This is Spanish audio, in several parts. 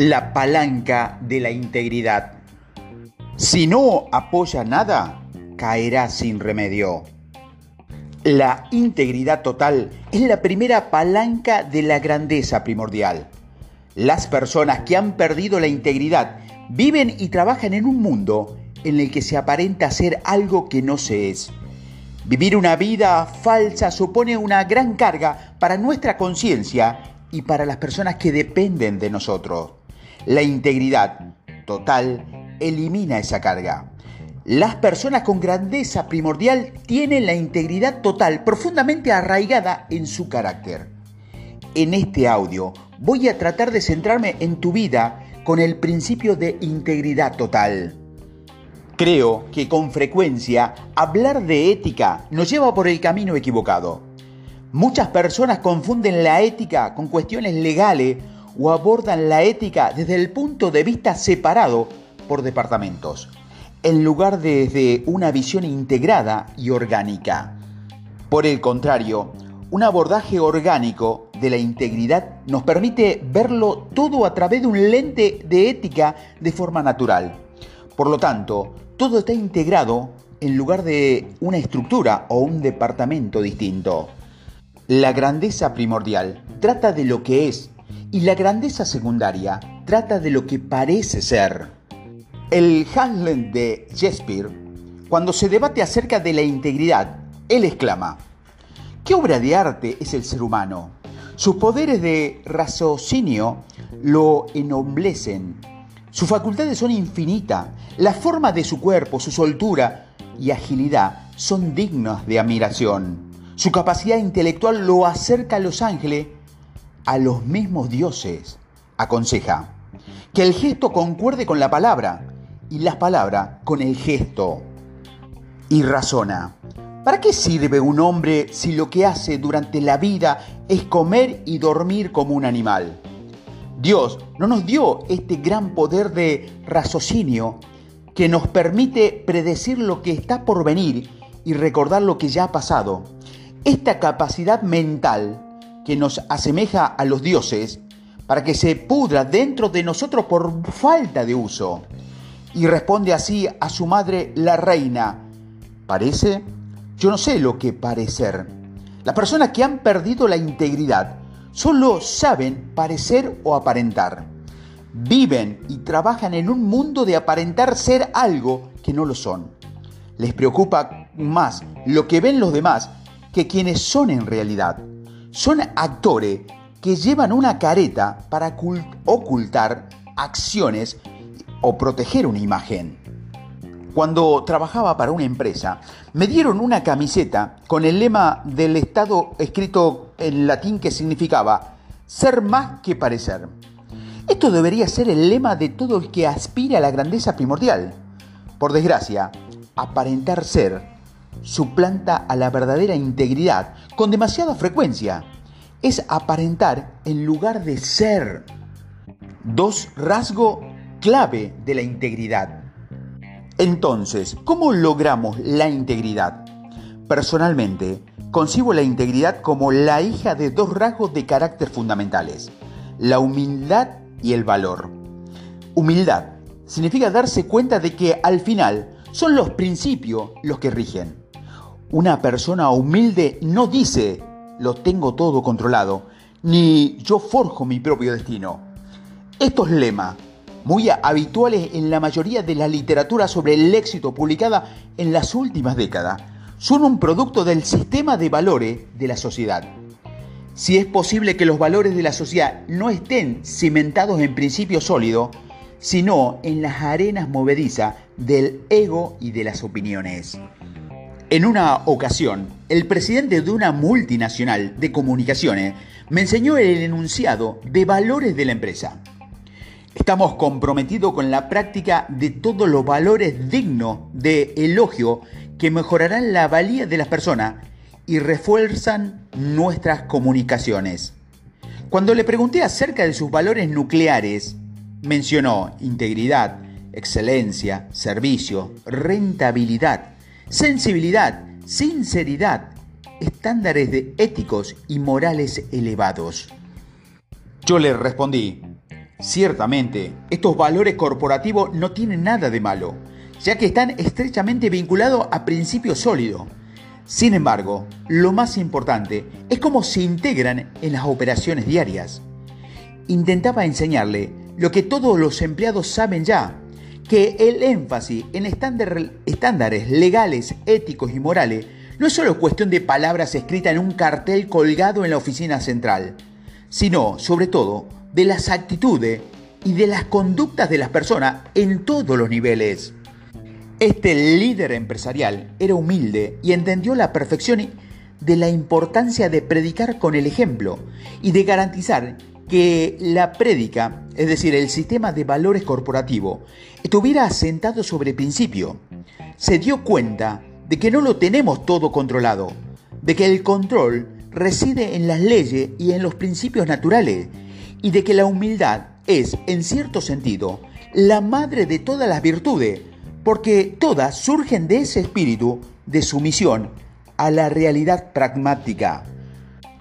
la palanca de la integridad. Si no apoya nada, caerá sin remedio. La integridad total es la primera palanca de la grandeza primordial. Las personas que han perdido la integridad viven y trabajan en un mundo en el que se aparenta ser algo que no se es. Vivir una vida falsa supone una gran carga para nuestra conciencia y para las personas que dependen de nosotros. La integridad total elimina esa carga. Las personas con grandeza primordial tienen la integridad total profundamente arraigada en su carácter. En este audio voy a tratar de centrarme en tu vida con el principio de integridad total. Creo que con frecuencia hablar de ética nos lleva por el camino equivocado. Muchas personas confunden la ética con cuestiones legales o abordan la ética desde el punto de vista separado por departamentos, en lugar de desde una visión integrada y orgánica. Por el contrario, un abordaje orgánico de la integridad nos permite verlo todo a través de un lente de ética de forma natural. Por lo tanto, todo está integrado en lugar de una estructura o un departamento distinto. La grandeza primordial trata de lo que es y la grandeza secundaria trata de lo que parece ser. El Hamlet de Shakespeare, cuando se debate acerca de la integridad, él exclama, ¿qué obra de arte es el ser humano? Sus poderes de raciocinio lo ennoblecen. Sus facultades son infinitas. La forma de su cuerpo, su soltura y agilidad son dignas de admiración. Su capacidad intelectual lo acerca a los ángeles a los mismos dioses. Aconseja que el gesto concuerde con la palabra y la palabra con el gesto. Y razona, ¿para qué sirve un hombre si lo que hace durante la vida es comer y dormir como un animal? Dios no nos dio este gran poder de raciocinio que nos permite predecir lo que está por venir y recordar lo que ya ha pasado. Esta capacidad mental que nos asemeja a los dioses para que se pudra dentro de nosotros por falta de uso. Y responde así a su madre la reina. ¿Parece? Yo no sé lo que parecer. Las personas que han perdido la integridad solo saben parecer o aparentar. Viven y trabajan en un mundo de aparentar ser algo que no lo son. Les preocupa más lo que ven los demás que quienes son en realidad son actores que llevan una careta para ocultar acciones o proteger una imagen. Cuando trabajaba para una empresa, me dieron una camiseta con el lema del Estado escrito en latín que significaba ser más que parecer. Esto debería ser el lema de todo el que aspira a la grandeza primordial. Por desgracia, aparentar ser suplanta a la verdadera integridad con demasiada frecuencia. Es aparentar en lugar de ser. Dos rasgos clave de la integridad. Entonces, ¿cómo logramos la integridad? Personalmente, concibo la integridad como la hija de dos rasgos de carácter fundamentales, la humildad y el valor. Humildad significa darse cuenta de que al final son los principios los que rigen. Una persona humilde no dice, lo tengo todo controlado, ni yo forjo mi propio destino. Estos lemas, muy habituales en la mayoría de la literatura sobre el éxito publicada en las últimas décadas, son un producto del sistema de valores de la sociedad. Si es posible que los valores de la sociedad no estén cimentados en principios sólidos, sino en las arenas movedizas del ego y de las opiniones. En una ocasión, el presidente de una multinacional de comunicaciones me enseñó el enunciado de valores de la empresa. Estamos comprometidos con la práctica de todos los valores dignos de elogio que mejorarán la valía de las personas y refuerzan nuestras comunicaciones. Cuando le pregunté acerca de sus valores nucleares, mencionó integridad, excelencia, servicio, rentabilidad, sensibilidad, sinceridad, estándares de éticos y morales elevados. Yo le respondí, Ciertamente, estos valores corporativos no tienen nada de malo, ya que están estrechamente vinculados a principios sólidos. Sin embargo, lo más importante es cómo se integran en las operaciones diarias. Intentaba enseñarle lo que todos los empleados saben ya, que el énfasis en estándares legales, éticos y morales no es solo cuestión de palabras escritas en un cartel colgado en la oficina central, sino, sobre todo, de las actitudes y de las conductas de las personas en todos los niveles. Este líder empresarial era humilde y entendió la perfección de la importancia de predicar con el ejemplo y de garantizar que la prédica, es decir, el sistema de valores corporativo, estuviera asentado sobre principio. Se dio cuenta de que no lo tenemos todo controlado, de que el control reside en las leyes y en los principios naturales y de que la humildad es, en cierto sentido, la madre de todas las virtudes, porque todas surgen de ese espíritu de sumisión a la realidad pragmática.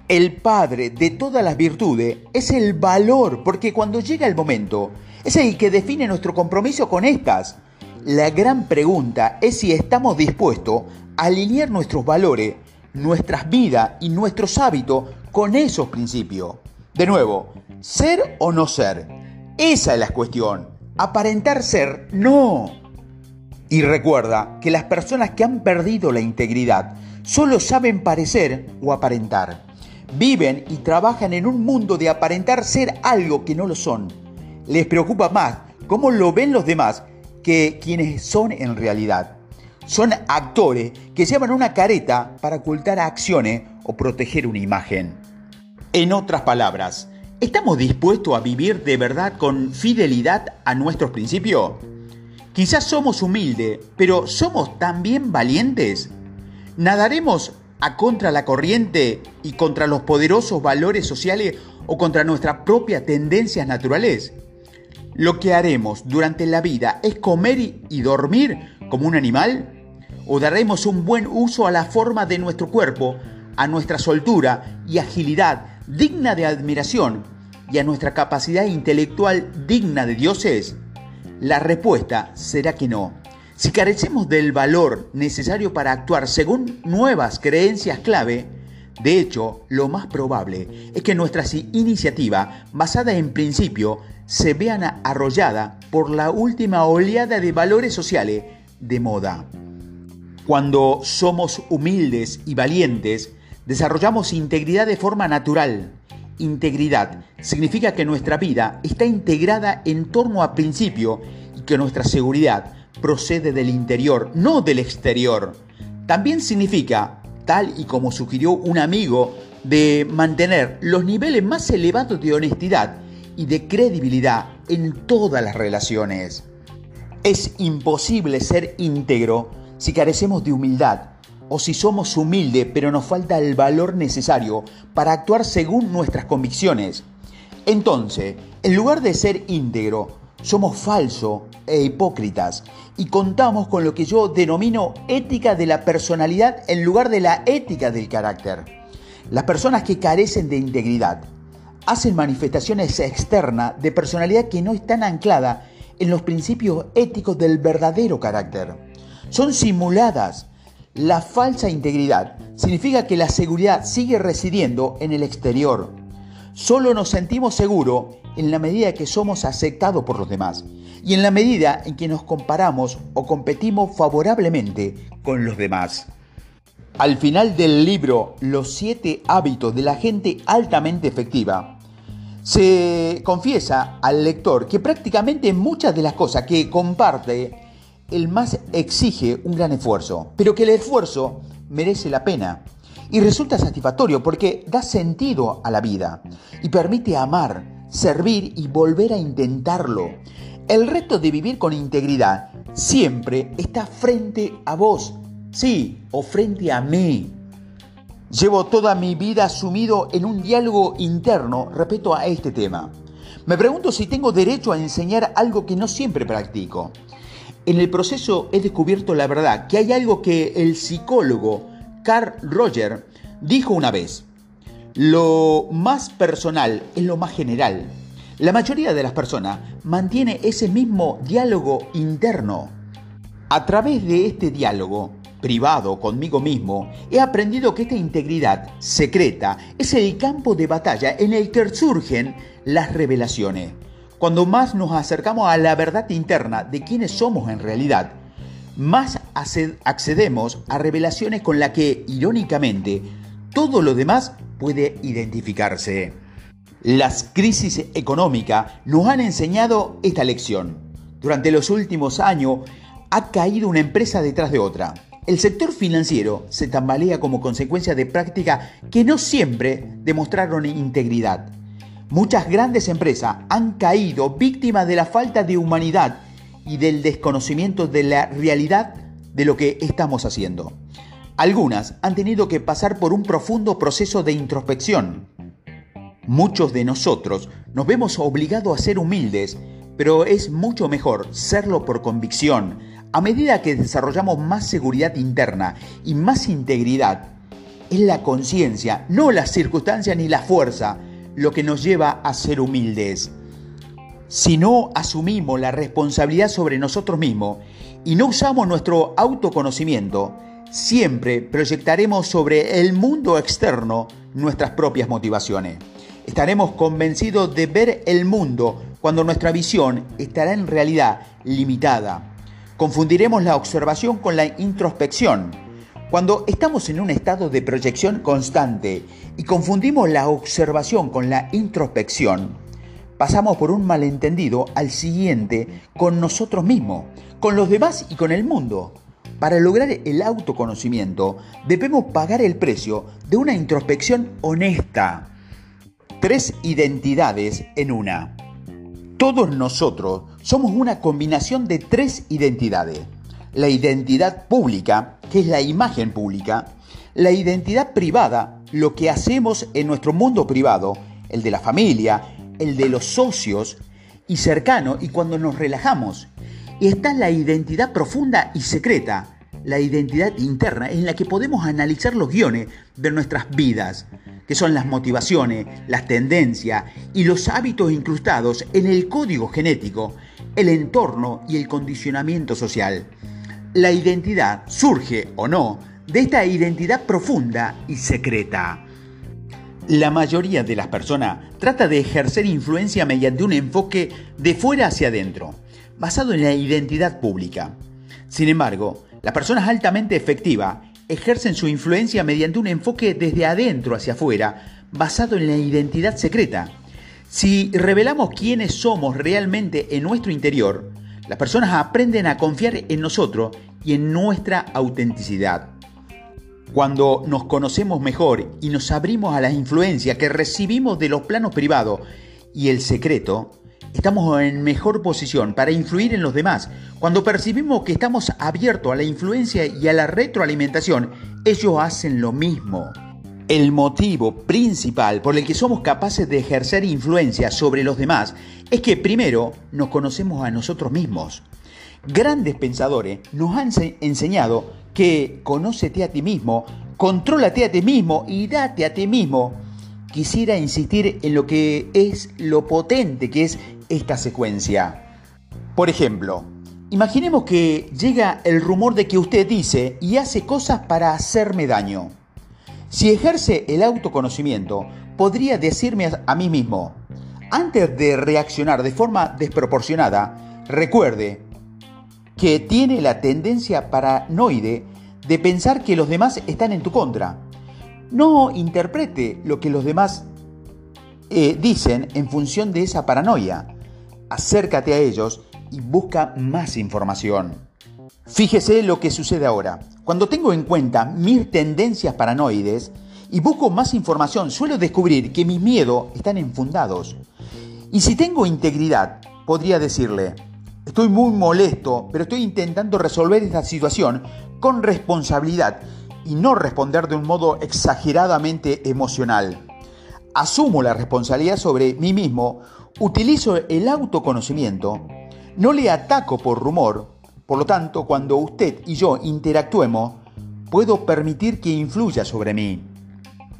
El padre de todas las virtudes es el valor, porque cuando llega el momento, es el que define nuestro compromiso con estas. La gran pregunta es si estamos dispuestos a alinear nuestros valores, nuestras vidas y nuestros hábitos con esos principios. De nuevo, ser o no ser. Esa es la cuestión. Aparentar ser, no. Y recuerda que las personas que han perdido la integridad solo saben parecer o aparentar. Viven y trabajan en un mundo de aparentar ser algo que no lo son. Les preocupa más cómo lo ven los demás que quienes son en realidad. Son actores que llevan una careta para ocultar acciones o proteger una imagen. En otras palabras, ¿estamos dispuestos a vivir de verdad con fidelidad a nuestros principios? Quizás somos humildes, pero ¿somos también valientes? ¿Nadaremos a contra la corriente y contra los poderosos valores sociales o contra nuestras propias tendencias naturales? ¿Lo que haremos durante la vida es comer y dormir como un animal? ¿O daremos un buen uso a la forma de nuestro cuerpo, a nuestra soltura y agilidad digna de admiración y a nuestra capacidad intelectual digna de dioses? La respuesta será que no. Si carecemos del valor necesario para actuar según nuevas creencias clave, de hecho, lo más probable es que nuestras iniciativas, basadas en principio, se vean arrolladas por la última oleada de valores sociales de moda. Cuando somos humildes y valientes, Desarrollamos integridad de forma natural. Integridad significa que nuestra vida está integrada en torno a principio y que nuestra seguridad procede del interior, no del exterior. También significa, tal y como sugirió un amigo, de mantener los niveles más elevados de honestidad y de credibilidad en todas las relaciones. Es imposible ser íntegro si carecemos de humildad, o si somos humildes pero nos falta el valor necesario para actuar según nuestras convicciones. Entonces, en lugar de ser íntegro, somos falsos e hipócritas y contamos con lo que yo denomino ética de la personalidad en lugar de la ética del carácter. Las personas que carecen de integridad hacen manifestaciones externas de personalidad que no están ancladas en los principios éticos del verdadero carácter. Son simuladas la falsa integridad significa que la seguridad sigue residiendo en el exterior. Solo nos sentimos seguros en la medida que somos aceptados por los demás y en la medida en que nos comparamos o competimos favorablemente con los demás. Al final del libro Los siete hábitos de la gente altamente efectiva, se confiesa al lector que prácticamente muchas de las cosas que comparte el más exige un gran esfuerzo, pero que el esfuerzo merece la pena y resulta satisfactorio porque da sentido a la vida y permite amar, servir y volver a intentarlo. El reto de vivir con integridad siempre está frente a vos, sí, o frente a mí. Llevo toda mi vida sumido en un diálogo interno respecto a este tema. Me pregunto si tengo derecho a enseñar algo que no siempre practico. En el proceso he descubierto la verdad, que hay algo que el psicólogo Carl Roger dijo una vez. Lo más personal es lo más general. La mayoría de las personas mantiene ese mismo diálogo interno. A través de este diálogo privado conmigo mismo, he aprendido que esta integridad secreta es el campo de batalla en el que surgen las revelaciones. Cuando más nos acercamos a la verdad interna de quiénes somos en realidad, más accedemos a revelaciones con las que, irónicamente, todo lo demás puede identificarse. Las crisis económicas nos han enseñado esta lección. Durante los últimos años ha caído una empresa detrás de otra. El sector financiero se tambalea como consecuencia de prácticas que no siempre demostraron integridad. Muchas grandes empresas han caído víctimas de la falta de humanidad y del desconocimiento de la realidad de lo que estamos haciendo. Algunas han tenido que pasar por un profundo proceso de introspección. Muchos de nosotros nos vemos obligados a ser humildes, pero es mucho mejor serlo por convicción, a medida que desarrollamos más seguridad interna y más integridad, es la conciencia, no la circunstancia ni la fuerza, lo que nos lleva a ser humildes. Si no asumimos la responsabilidad sobre nosotros mismos y no usamos nuestro autoconocimiento, siempre proyectaremos sobre el mundo externo nuestras propias motivaciones. Estaremos convencidos de ver el mundo cuando nuestra visión estará en realidad limitada Confundiremos la observación con la introspección. Cuando estamos en un estado de proyección constante y confundimos la observación con la introspección, pasamos por un malentendido al siguiente con nosotros mismos, con los demás y con el mundo. Para lograr el autoconocimiento debemos pagar el precio de una introspección honesta. Tres identidades en una. Todos nosotros somos una combinación de tres identidades. La identidad pública, que es la imagen pública, la identidad privada, lo que hacemos en nuestro mundo privado, el de la familia, el de los socios y cercano y cuando nos relajamos. Está la identidad profunda y secreta, la identidad interna en la que podemos analizar los guiones de nuestras vidas, que son las motivaciones, las tendencias y los hábitos incrustados en el código genético, el entorno y el condicionamiento social. La identidad surge o no de esta identidad profunda y secreta. La mayoría de las personas trata de ejercer influencia mediante un enfoque de fuera hacia adentro, basado en la identidad pública. Sin embargo, las personas altamente efectivas ejercen su influencia mediante un enfoque desde adentro hacia afuera, basado en la identidad secreta. Si revelamos quiénes somos realmente en nuestro interior, las personas aprenden a confiar en nosotros y en nuestra autenticidad. Cuando nos conocemos mejor y nos abrimos a las influencias que recibimos de los planos privados y el secreto, estamos en mejor posición para influir en los demás. Cuando percibimos que estamos abiertos a la influencia y a la retroalimentación, ellos hacen lo mismo. El motivo principal por el que somos capaces de ejercer influencia sobre los demás es que primero nos conocemos a nosotros mismos. Grandes pensadores nos han enseñado que conócete a ti mismo, contrólate a ti mismo y date a ti mismo quisiera insistir en lo que es lo potente que es esta secuencia. Por ejemplo, imaginemos que llega el rumor de que usted dice y hace cosas para hacerme daño. Si ejerce el autoconocimiento, podría decirme a mí mismo, antes de reaccionar de forma desproporcionada, recuerde que tiene la tendencia paranoide de pensar que los demás están en tu contra no interprete lo que los demás eh, dicen en función de esa paranoia. Acércate a ellos y busca más información. Fíjese lo que sucede ahora. Cuando tengo en cuenta mis tendencias paranoides y busco más información, suelo descubrir que mis miedos están enfundados. Y si tengo integridad, podría decirle, estoy muy molesto, pero estoy intentando resolver esta situación con responsabilidad y no responder de un modo exageradamente emocional. Asumo la responsabilidad sobre mí mismo, utilizo el autoconocimiento, no le ataco por rumor, por lo tanto, cuando usted y yo interactuemos, puedo permitir que influya sobre mí.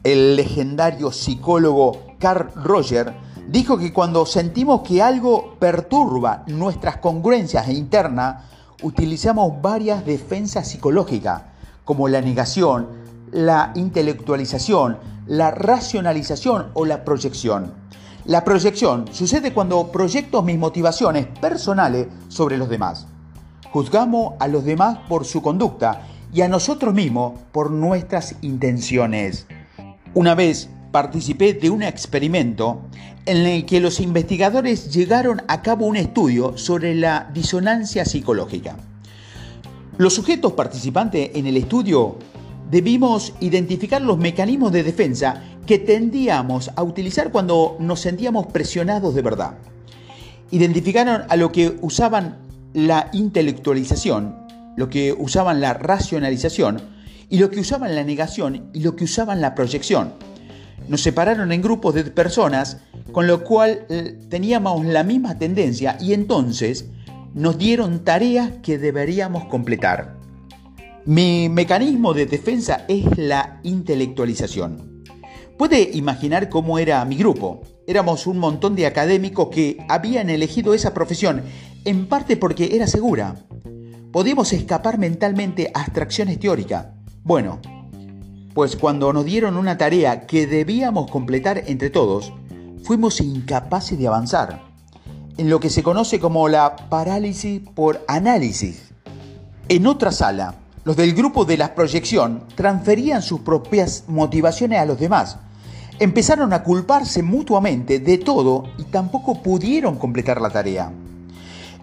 El legendario psicólogo Carl Roger dijo que cuando sentimos que algo perturba nuestras congruencias internas, utilizamos varias defensas psicológicas, como la negación, la intelectualización, la racionalización o la proyección. La proyección sucede cuando proyecto mis motivaciones personales sobre los demás. Juzgamos a los demás por su conducta y a nosotros mismos por nuestras intenciones. Una vez participé de un experimento en el que los investigadores llegaron a cabo un estudio sobre la disonancia psicológica. Los sujetos participantes en el estudio debimos identificar los mecanismos de defensa que tendíamos a utilizar cuando nos sentíamos presionados de verdad. Identificaron a lo que usaban la intelectualización, lo que usaban la racionalización, y lo que usaban la negación y lo que usaban la proyección nos separaron en grupos de personas, con lo cual eh, teníamos la misma tendencia y entonces nos dieron tareas que deberíamos completar. Mi mecanismo de defensa es la intelectualización. Puede imaginar cómo era mi grupo. Éramos un montón de académicos que habían elegido esa profesión, en parte porque era segura. Podíamos escapar mentalmente a abstracciones teóricas. Bueno, pues cuando nos dieron una tarea que debíamos completar entre todos, fuimos incapaces de avanzar, en lo que se conoce como la parálisis por análisis. En otra sala, los del grupo de la proyección transferían sus propias motivaciones a los demás. Empezaron a culparse mutuamente de todo y tampoco pudieron completar la tarea.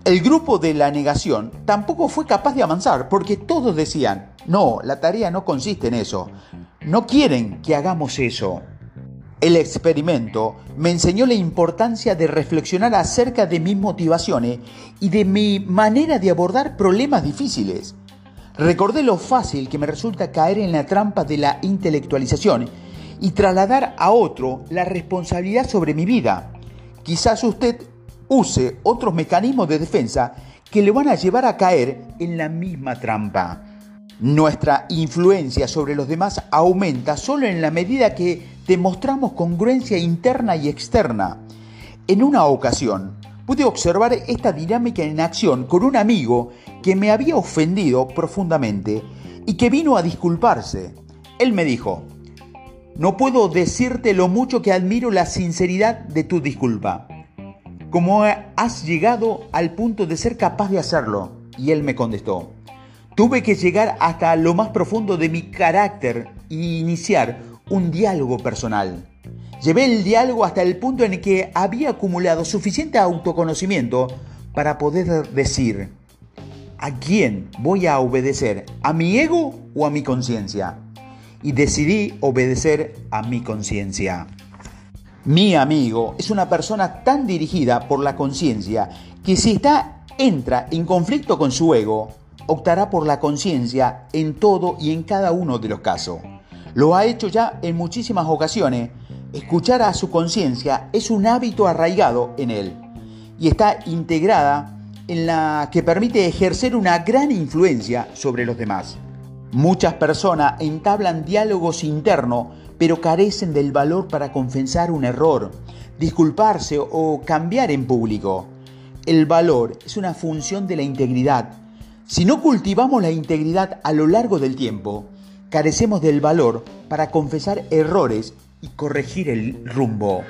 El grupo de la negación tampoco fue capaz de avanzar porque todos decían, no, la tarea no consiste en eso. No quieren que hagamos eso. El experimento me enseñó la importancia de reflexionar acerca de mis motivaciones y de mi manera de abordar problemas difíciles. Recordé lo fácil que me resulta caer en la trampa de la intelectualización y trasladar a otro la responsabilidad sobre mi vida. Quizás usted use otros mecanismos de defensa que le van a llevar a caer en la misma trampa. Nuestra influencia sobre los demás aumenta solo en la medida que demostramos congruencia interna y externa. En una ocasión, pude observar esta dinámica en acción con un amigo que me había ofendido profundamente y que vino a disculparse. Él me dijo, no puedo decirte lo mucho que admiro la sinceridad de tu disculpa. ¿Cómo has llegado al punto de ser capaz de hacerlo? Y él me contestó, tuve que llegar hasta lo más profundo de mi carácter e iniciar un diálogo personal. Llevé el diálogo hasta el punto en el que había acumulado suficiente autoconocimiento para poder decir, ¿a quién voy a obedecer? ¿A mi ego o a mi conciencia? Y decidí obedecer a mi conciencia. Mi amigo es una persona tan dirigida por la conciencia que si está, entra en conflicto con su ego, optará por la conciencia en todo y en cada uno de los casos. Lo ha hecho ya en muchísimas ocasiones. Escuchar a su conciencia es un hábito arraigado en él y está integrada en la que permite ejercer una gran influencia sobre los demás. Muchas personas entablan diálogos internos pero carecen del valor para confesar un error, disculparse o cambiar en público. El valor es una función de la integridad. Si no cultivamos la integridad a lo largo del tiempo, carecemos del valor para confesar errores y corregir el rumbo.